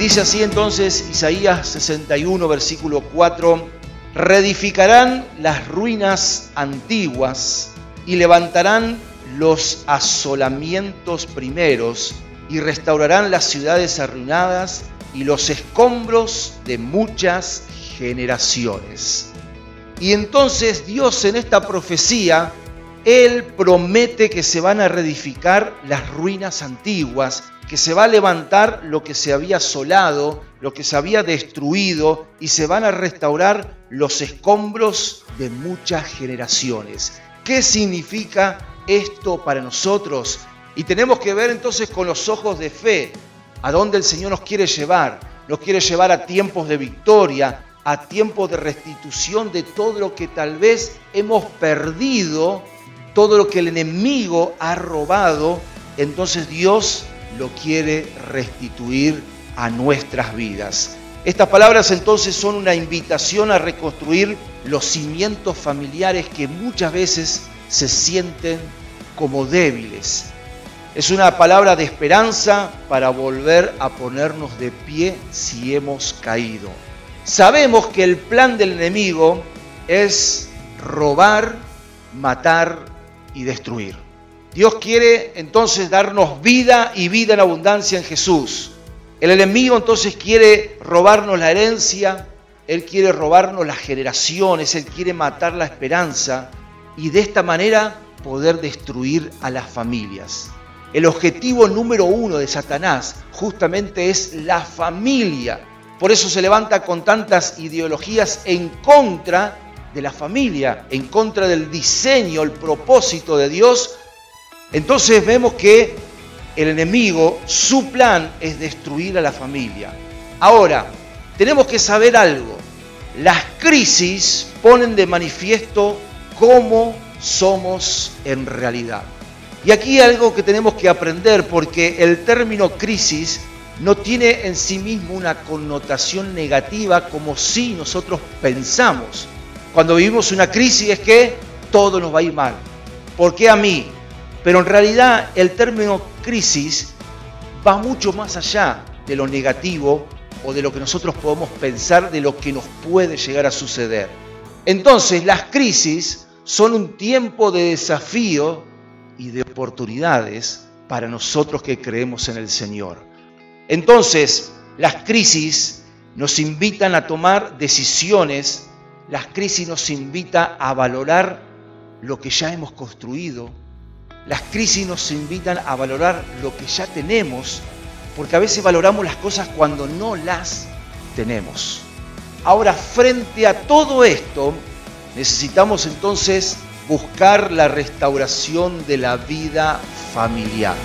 dice así entonces Isaías 61, versículo 4, reedificarán las ruinas antiguas y levantarán los asolamientos primeros y restaurarán las ciudades arruinadas y los escombros de muchas generaciones. Y entonces Dios en esta profecía, Él promete que se van a reedificar las ruinas antiguas, que se va a levantar lo que se había asolado, lo que se había destruido, y se van a restaurar los escombros de muchas generaciones. ¿Qué significa esto para nosotros? Y tenemos que ver entonces con los ojos de fe a dónde el Señor nos quiere llevar. Nos quiere llevar a tiempos de victoria, a tiempos de restitución de todo lo que tal vez hemos perdido, todo lo que el enemigo ha robado. Entonces Dios lo quiere restituir a nuestras vidas. Estas palabras entonces son una invitación a reconstruir los cimientos familiares que muchas veces se sienten como débiles, es una palabra de esperanza para volver a ponernos de pie si hemos caído. Sabemos que el plan del enemigo es robar, matar y destruir. Dios quiere entonces darnos vida y vida en abundancia en Jesús. El enemigo entonces quiere robarnos la herencia, él quiere robarnos las generaciones, él quiere matar la esperanza y de esta manera poder destruir a las familias. El objetivo número uno de Satanás justamente es la familia. Por eso se levanta con tantas ideologías en contra de la familia, en contra del diseño, el propósito de Dios. Entonces vemos que el enemigo, su plan es destruir a la familia. Ahora, tenemos que saber algo. Las crisis ponen de manifiesto cómo somos en realidad. Y aquí algo que tenemos que aprender porque el término crisis no tiene en sí mismo una connotación negativa como si nosotros pensamos. Cuando vivimos una crisis es que todo nos va a ir mal. ¿Por qué a mí? Pero en realidad el término crisis va mucho más allá de lo negativo o de lo que nosotros podemos pensar de lo que nos puede llegar a suceder. Entonces las crisis son un tiempo de desafío y de oportunidades para nosotros que creemos en el Señor. Entonces, las crisis nos invitan a tomar decisiones, las crisis nos invitan a valorar lo que ya hemos construido, las crisis nos invitan a valorar lo que ya tenemos, porque a veces valoramos las cosas cuando no las tenemos. Ahora, frente a todo esto, necesitamos entonces buscar la restauración de la vida familiar.